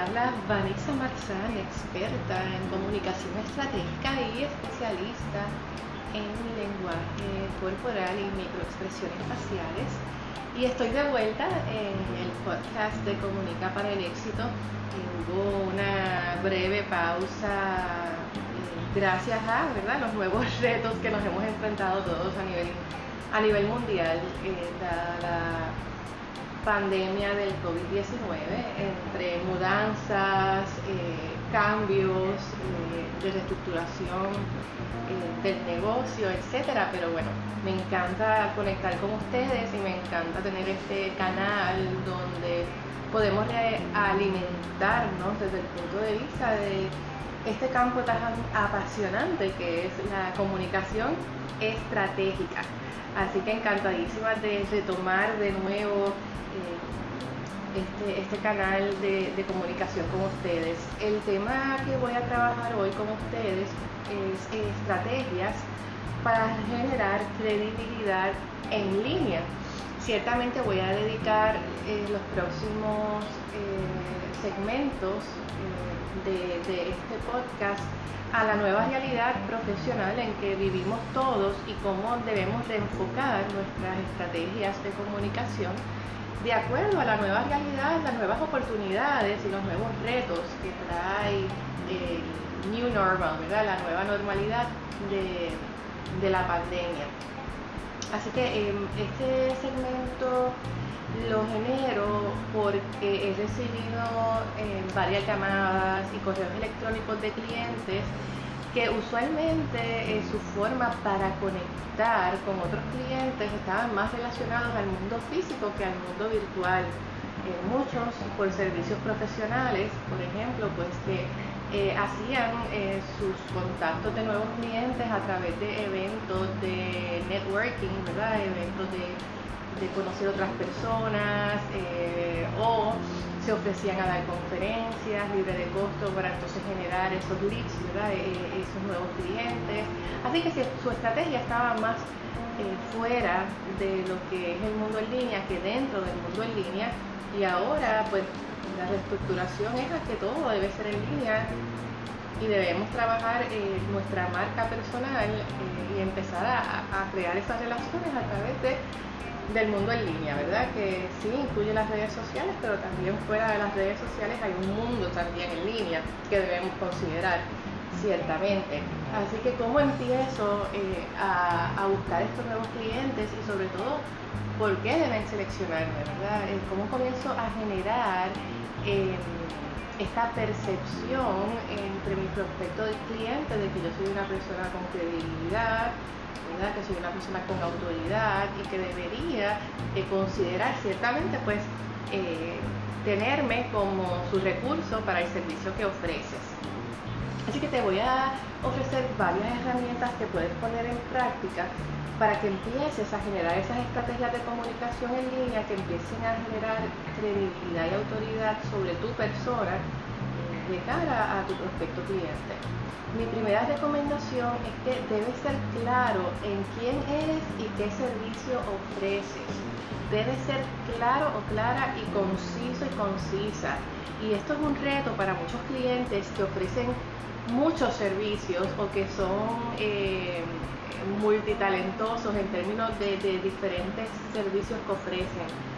habla Vanessa Marzán, experta en comunicación estratégica y especialista en lenguaje corporal y microexpresiones faciales. Y estoy de vuelta en el podcast de Comunica para el Éxito. Hubo una breve pausa eh, gracias a los nuevos retos que nos hemos enfrentado todos a nivel, a nivel mundial, eh, la pandemia del COVID-19, entre mudanzas, eh, cambios eh, de reestructuración eh, del negocio, etcétera. Pero bueno, me encanta conectar con ustedes y me encanta tener este canal donde podemos alimentarnos desde el punto de vista de este campo tan apasionante que es la comunicación estratégica. Así que encantadísima de retomar de nuevo este, este canal de, comunicación con ustedes. El tema que voy a trabajar hoy con ustedes es estrategias para generar credibilidad en línea. Ciertamente voy a dedicar eh, los próximos eh, segmentos eh, de, este podcast a la nueva realidad profesional en que vivimos todos y cómo debemos reenfocar nuestras estrategias de comunicación de acuerdo a la nueva realidad, las nuevas oportunidades y los nuevos retos que trae el New Normal, la nueva normalidad de, la pandemia. Así que em, este segmento lo genero porque he recibido em, varias llamadas y correos electrónicos de clientes que usualmente eh, su forma para conectar con otros clientes estaban más relacionados al mundo físico que al mundo virtual. Eh, muchos por servicios profesionales, por ejemplo, pues que eh, hacían sus contactos de nuevos clientes a través de eventos de networking, ¿verdad? Eventos de, de conocer otras personas o se ofrecían a dar conferencias libre de costo para entonces generar esos leads, ¿verdad? E, e, esos nuevos clientes. Así que su estrategia estaba más eh, fuera de lo que es el mundo en línea que dentro del mundo en línea. Y ahora, pues, la reestructuración es a que todo debe ser en línea y debemos trabajar eh, nuestra marca personal eh, y empezar a crear esas relaciones a través de del mundo en línea, ¿verdad? Que sí incluye las redes sociales, pero también fuera de las redes sociales hay un mundo también en línea que debemos considerar, ciertamente. Así que cómo empiezo eh, a, buscar estos nuevos clientes y sobre todo, ¿por qué deben seleccionarme, ¿verdad? Eh, ¿Cómo comienzo a generar em, esta percepción entre mi prospecto de cliente de que yo soy una persona con credibilidad, que soy una persona con autoridad y que debería eh, considerar ciertamente pues eh, tenerme como su recurso para el servicio que ofreces. Así que te voy a ofrecer varias herramientas que puedes poner en práctica para que empieces a generar esas estrategias de comunicación en línea que empiecen a generar credibilidad y autoridad sobre tu persona de cara a tu prospecto cliente. Mi primera recomendación es que debes ser claro en quién eres y qué servicio ofreces. Debes ser claro o clara y conciso y concisa. Y esto es un reto para muchos clientes que ofrecen muchos servicios o que son eh, multitalentosos en términos de diferentes servicios que ofrecen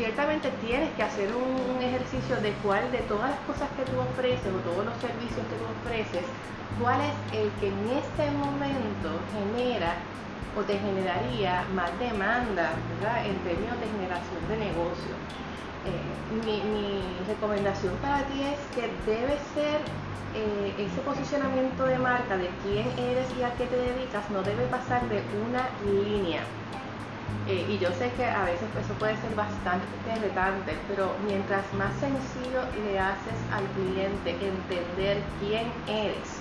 ciertamente tienes que hacer un, ejercicio de cuál de todas las cosas que tú ofreces o todos los servicios que tú ofreces, cuál es el que en este momento genera o te generaría más demanda en términos de generación de negocio. Eh, mi, recomendación para ti es que debe ser eh, ese posicionamiento de marca de quién eres y a qué te dedicas, no debe pasar de una línea. Eh, y yo sé que a veces eso puede ser bastante retante, pero mientras más sencillo le haces al cliente entender quién eres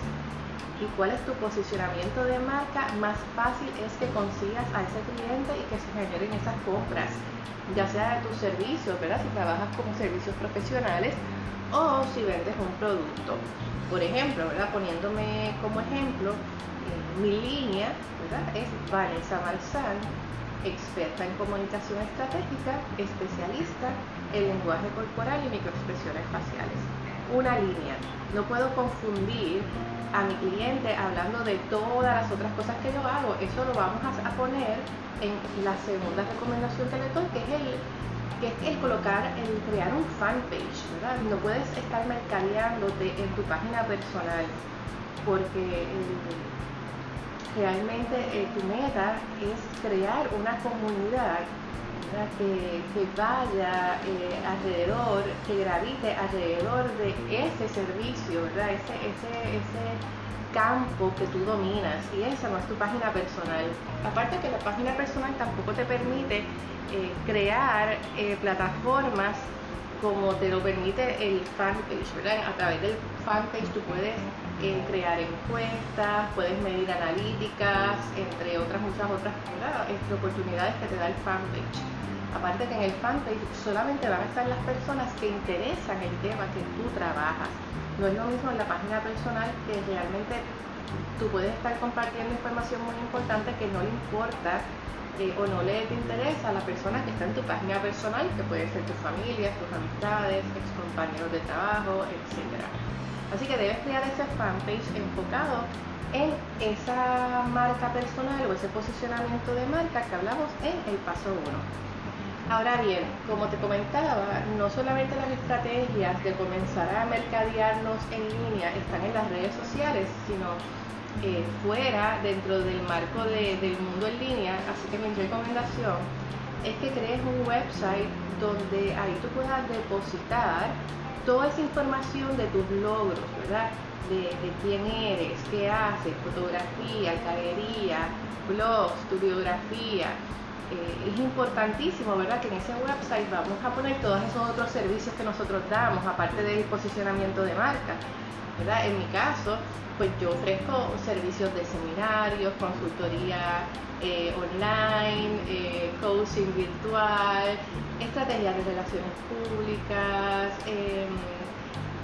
y cuál es tu posicionamiento de marca, más fácil es que consigas a ese cliente y que se generen esas compras, ya sea de tus servicios, ¿verdad? Si trabajas con servicios profesionales o si vendes un producto. Por ejemplo, ¿verdad? Poniéndome como ejemplo, eh, mi línea, ¿verdad? Es Vanessa Marzán experta en comunicación estratégica, especialista en lenguaje corporal y microexpresiones faciales. Una línea. No puedo confundir a mi cliente hablando de todas las otras cosas que yo hago. Eso lo vamos a, poner en la segunda recomendación que le doy, que es el que es el colocar, el crear un fanpage. No puedes estar mercadeándote en tu página personal, porque eh, realmente eh, tu meta es crear una comunidad que, vaya eh, alrededor, que gravite alrededor de ese servicio. Ese, ese, ese campo que tú dominas y esa no es tu página personal. Aparte que la página personal tampoco te permite eh, crear eh, plataformas como te lo permite el fanpage, ¿verdad? A través del fanpage tú puedes crear encuestas, puedes medir analíticas, entre otras muchas otras oportunidades que te da el fanpage. Aparte que en el fanpage solamente van a estar las personas que interesan el tema que tú trabajas. No es lo mismo en la página personal que realmente tú puedes estar compartiendo información muy importante que no le importa eh, o no le interesa a la persona que está en tu página personal, que puede ser tu familia, tus amistades, ex compañeros de trabajo, etc. Así que debes crear ese fanpage enfocado en esa marca personal o ese posicionamiento de marca que hablamos en el paso 1. Ahora bien, como te comentaba, no solamente las estrategias de comenzar a mercadearnos en línea están en las redes sociales, sino eh, fuera, dentro del marco del mundo en línea. Así que mi recomendación es que crees un website donde ahí tú puedas depositar toda esa información de tus logros, ¿verdad? De, de quién eres, qué haces, fotografía, galería, blogs, tu biografía eh, es importantísimo, ¿verdad? Que en ese website vamos a poner todos esos otros servicios que nosotros damos, aparte del posicionamiento de marca, ¿verdad? En mi caso, pues yo ofrezco servicios de seminarios, consultoría eh, online, eh, coaching virtual, estrategias de relaciones públicas, em,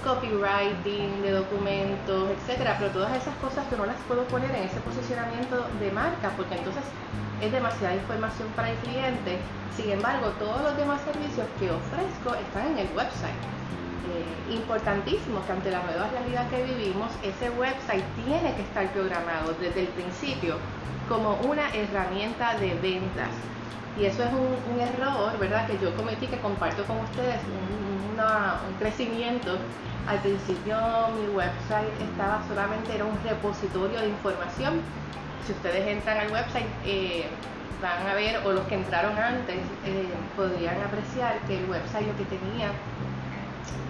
copywriting de documentos, etcétera, pero todas esas cosas yo no las puedo poner en ese posicionamiento de marca, porque entonces es demasiada información para el cliente. Sin embargo, todos los demás servicios que ofrezco están en el website. Eh, importantísimo que ante la nueva realidad que vivimos, ese website tiene que estar programado desde el principio como una herramienta de ventas. Y eso es un, error, ¿verdad? Que yo cometí, que comparto con ustedes, un, un crecimiento. Al principio mi website estaba solamente, era un repositorio de información si ustedes entran al website, eh, van a ver, o los que entraron antes, eh, podrían apreciar que el website lo que tenía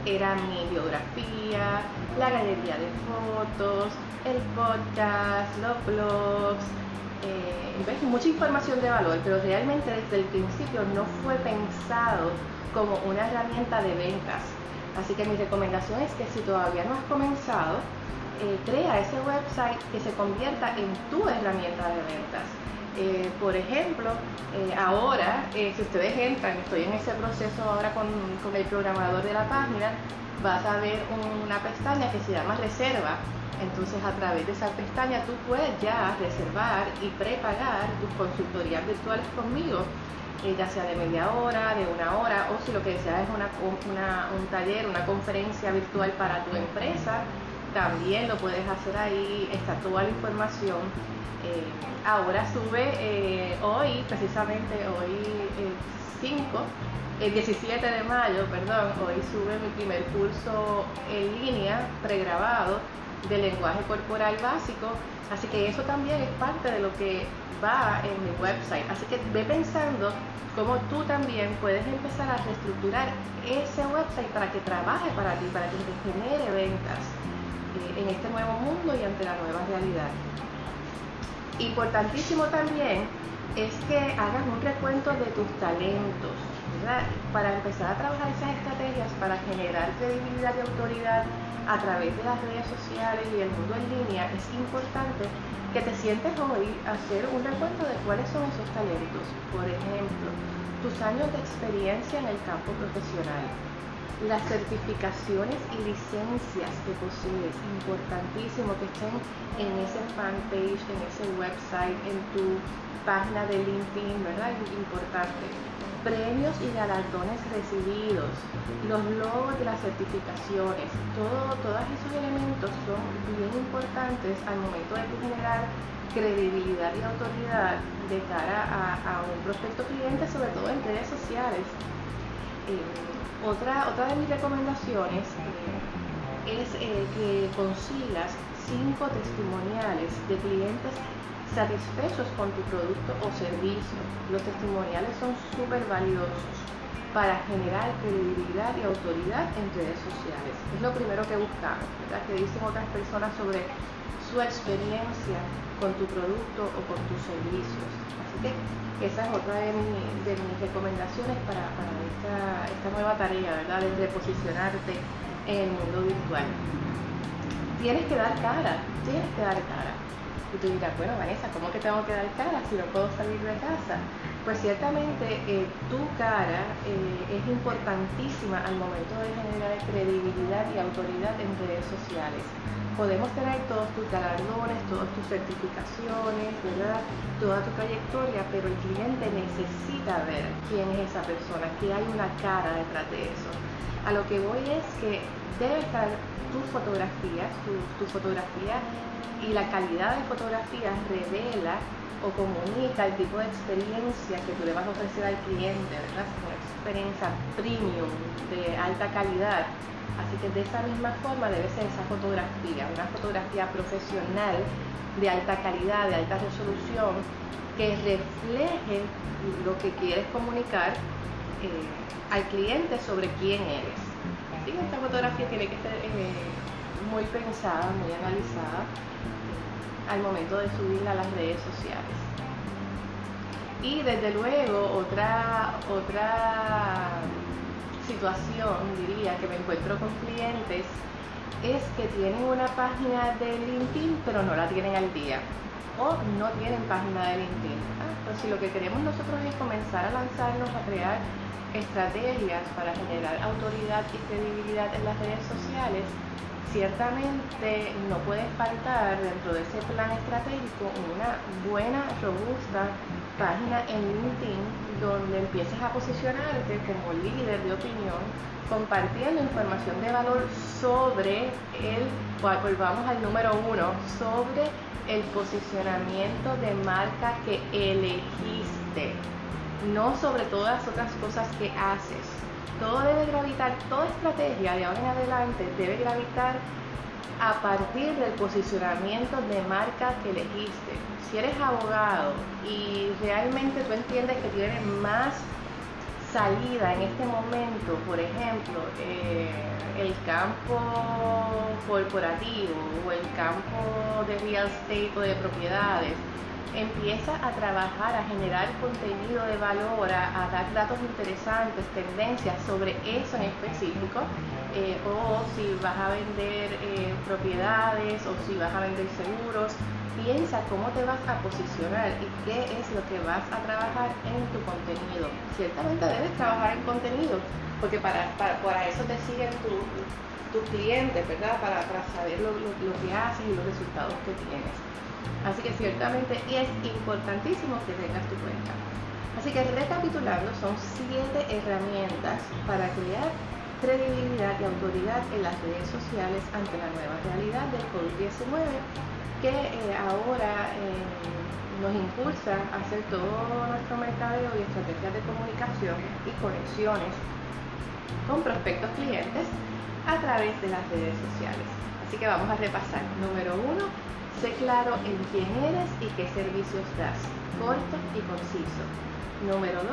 era mi biografía, la galería de fotos, el podcast, los blogs, eh, mucha información de valor, pero realmente desde el principio no fue pensado como una herramienta de ventas. Así que mi recomendación es que si todavía no has comenzado, eh, crea ese website que se convierta en tu herramienta de ventas. Eh, por ejemplo, eh, ahora, si ustedes entran, estoy en ese proceso ahora con, el programador de la página, vas a ver una pestaña que se llama reserva. Entonces a través de esa pestaña tú puedes ya reservar y prepagar tus consultorías virtuales conmigo, ya sea de media hora, de una hora, o si lo que deseas es un taller, una conferencia virtual para tu empresa, también lo puedes hacer ahí, está toda la información. Eh, ahora sube eh, hoy, precisamente hoy 5, el 17 de mayo, perdón, hoy sube mi primer curso en línea pregrabado de lenguaje corporal básico, así que eso también es parte de lo que va en mi website, así que ve pensando cómo tú también puedes empezar a reestructurar ese website para que trabaje para ti, para que te genere ventas en este nuevo mundo y ante la nueva realidad. Importantísimo también es que hagas un recuento de tus talentos, Para empezar a trabajar esas estrategias para generar credibilidad y autoridad a través de las redes sociales y el mundo en línea, es importante que te sientes hoy a hacer un recuento de cuáles son esos talentos. Por ejemplo, tus años de experiencia en el campo profesional, las certificaciones y licencias que posees, importantísimo que estén en ese fanpage, en ese website, en tu página de LinkedIn, ¿verdad? Importante. premios y galardones recibidos, los logos de las certificaciones, todo, todos esos elementos son bien importantes al momento de generar credibilidad y autoridad de cara a, un prospecto cliente, sobre todo en redes sociales. Eh, otra, otra de mis recomendaciones es eh, que consigas cinco testimoniales de clientes satisfechos con tu producto o servicio. Los testimoniales son súper valiosos para generar credibilidad y autoridad en redes sociales. Es lo primero que buscamos, ¿verdad? que dicen otras personas sobre su experiencia con tu producto o con tus servicios. Así que esa es otra de, mis recomendaciones para, esta, esta, nueva tarea, ¿verdad? De reposicionarte en el mundo virtual. Tienes que dar cara, tienes que dar cara. Y tú dirás, bueno, Vanessa, ¿cómo que tengo que dar cara si no puedo salir de casa? Pues ciertamente eh, tu cara eh, es importantísima al momento de generar credibilidad y autoridad en redes sociales. Podemos tener todos tus galardones, todas tus certificaciones, ¿verdad? toda tu trayectoria, pero el cliente necesita ver quién es esa persona, que hay una cara detrás de eso. A lo que voy es que debe estar tus fotografías, tu, tu fotografía y la calidad de fotografía revela o comunica el tipo de experiencia que tú le vas a ofrecer al cliente, ¿verdad? Una experiencia premium de alta calidad. Así que de esa misma forma debe ser esa fotografía, una fotografía profesional de alta calidad, de alta resolución, que refleje lo que quieres comunicar eh, al cliente sobre quién eres. Que esta fotografía tiene que ser eh, muy pensada, muy analizada al momento de subirla a las redes sociales. Y desde luego otra, otra situación, diría, que me encuentro con clientes es que tienen una página de LinkedIn pero no la tienen al día o no tienen página de LinkedIn. Ah, pues si lo que queremos nosotros es comenzar a lanzarnos a crear estrategias para generar autoridad y credibilidad en las redes sociales, ciertamente no puede faltar dentro de ese plan estratégico una buena, robusta página en LinkedIn donde empieces a posicionarte como líder de opinión, compartiendo información de valor sobre el, volvamos al número uno, sobre el posicionamiento de marca que elegiste, no sobre todas otras cosas que haces. Todo debe gravitar, toda estrategia de ahora en adelante debe gravitar a partir del posicionamiento de marca que elegiste. Si eres abogado y realmente tú entiendes que tienes más salida en este momento, por ejemplo, eh, el campo corporativo o el campo de real estate o de propiedades, empieza a trabajar, a generar contenido de valor, a, dar datos interesantes, tendencias sobre eso en específico, eh, o si vas a vender eh, propiedades o si vas a vender seguros, piensa cómo te vas a posicionar y qué es lo que vas a trabajar en tu contenido. Ciertamente debes trabajar en contenido, porque para, para, eso te siguen tus clientes, ¿verdad? Para, saber lo que haces y los resultados que tienes. Así que ciertamente es importantísimo que tengas tu cuenta. Así que recapitulando, son siete herramientas para crear credibilidad y autoridad en las redes sociales ante la nueva realidad del COVID-19 que eh, ahora eh, nos impulsa a hacer todo nuestro mercadeo y estrategias de comunicación y conexiones con prospectos clientes a través de las redes sociales. Así que vamos a repasar. Número uno, Sé claro en quién eres y qué servicios das, corto y conciso. Número 2.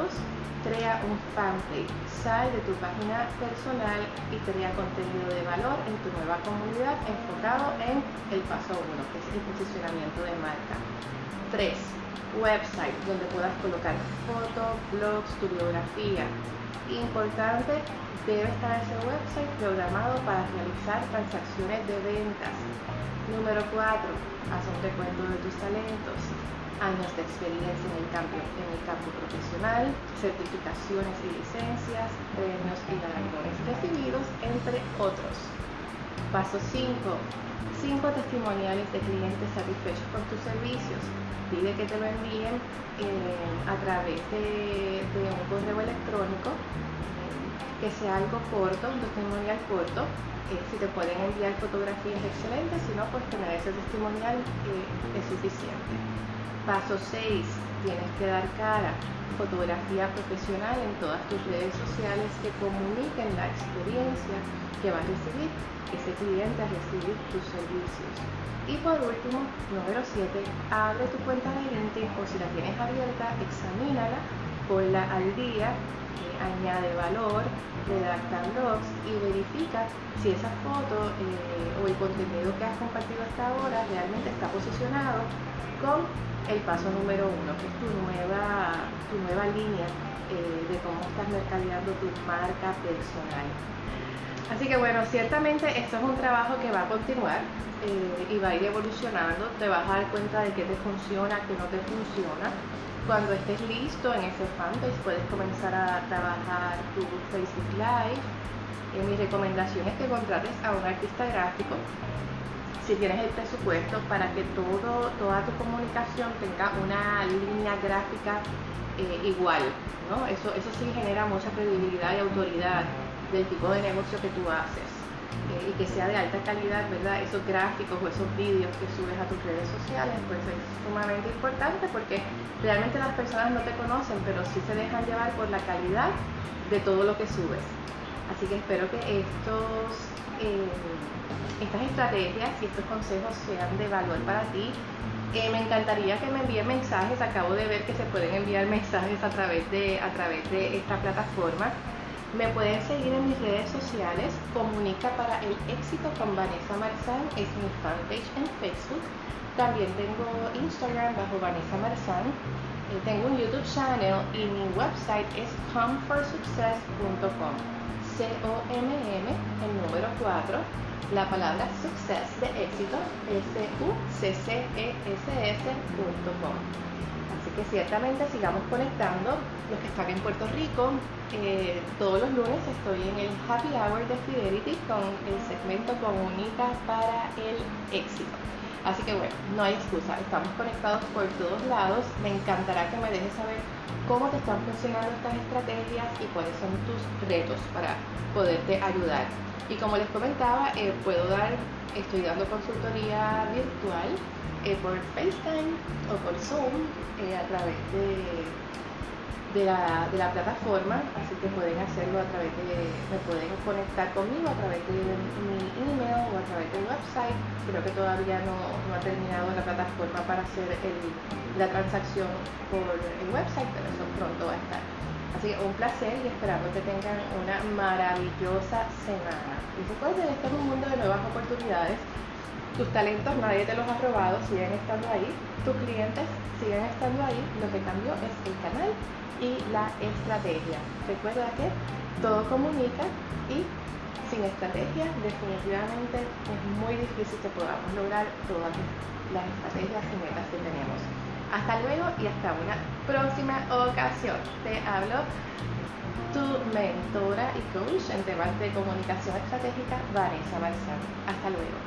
Crea un fanpage. Sal de tu página personal y crea contenido de valor en tu nueva comunidad enfocado en el paso 1, que es el posicionamiento de marca. 3. Website, donde puedas colocar fotos, blogs, tu biografía. Importante, debe estar ese website programado para realizar transacciones de ventas. Número 4 haz un recuento de tus talentos, años de experiencia en el campo, profesional, certificaciones y licencias, premios y galardones recibidos, entre otros. Paso 5. 5 testimoniales de clientes satisfechos con tus servicios. Pide que te lo envíen eh, a través de, un correo electrónico, que sea algo corto, un testimonial corto. Eh, si te pueden enviar fotografías excelentes, si no, pues tener ese testimonial eh, es suficiente. Paso 6. Tienes que dar cara fotografía profesional en todas tus redes sociales que comuniquen la experiencia que va a recibir ese cliente a recibir tus servicios. Y por último, número 7, abre tu cuenta de LinkedIn o si la tienes abierta, examínala, ponla al día, eh, añade valor, redacta blogs y verifica si esa foto eh, o el contenido que has compartido hasta ahora realmente está posicionado con el paso número uno, que es tu nueva, tu nueva línea eh, de cómo estás mercadeando tu marca personal. Así que bueno, ciertamente esto es un trabajo que va a continuar eh, y va a ir evolucionando. Te vas a dar cuenta de qué te funciona, qué no te funciona. Cuando estés listo en ese fanpage puedes comenzar a trabajar tu Facebook Live. Eh, mi recomendación es que contrates a un artista gráfico si tienes el presupuesto para que toda tu comunicación tenga una línea gráfica eh, igual. ¿no? Eso, eso sí genera mucha credibilidad y autoridad del tipo de negocio que tú haces eh, y que sea de alta calidad, ¿verdad? Esos gráficos o esos vídeos que subes a tus redes sociales, pues es sumamente importante porque realmente las personas no te conocen, pero sí se dejan llevar por la calidad de todo lo que subes. Así que espero que estos... Eh, estas estrategias y estos consejos sean de valor para ti. Eh, me encantaría que me envíen mensajes, acabo de ver que se pueden enviar mensajes a través de, a través de esta plataforma. Me pueden seguir en mis redes sociales, Comunica para el éxito con Vanessa Marzán, es mi fanpage en Facebook. También tengo Instagram bajo Vanessa Marzán. Eh, tengo un YouTube channel y mi website es comforsuccess.com. C-O-M-M, el número 4 la palabra success de éxito, S-U-C-C-E-S-S.com. Que ciertamente sigamos conectando. Los que están en Puerto Rico, eh, todos los lunes estoy en el Happy Hour de Fidelity con el segmento Comunica para el éxito. Así que bueno, no hay excusa, estamos conectados por todos lados. Me encantará que me dejes saber cómo te están funcionando estas estrategias y cuáles son tus retos para poderte ayudar. Y como les comentaba, eh, puedo dar, estoy dando consultoría virtual eh, por FaceTime o por Zoom eh, a través de, de, la, de, la, plataforma, así que pueden hacerlo a través de, me pueden conectar conmigo a través de mi email o a través del website. Creo que todavía no, no ha terminado la plataforma para hacer el, la transacción por el website, pero eso pronto va a estar. Así que un placer y esperamos que tengan una maravillosa semana. Y recuerden, este es un mundo de nuevas oportunidades. Tus talentos nadie te los ha robado, siguen estando ahí. Tus clientes siguen estando ahí. Lo que cambió es el canal y la estrategia. Recuerda que todo comunica y sin estrategia definitivamente es muy difícil que podamos lograr todas las estrategias y metas que tenemos. Hasta luego y hasta una próxima ocasión. Te hablo tu mentora y coach en temas de comunicación estratégica, Vanessa Balsam. Hasta luego.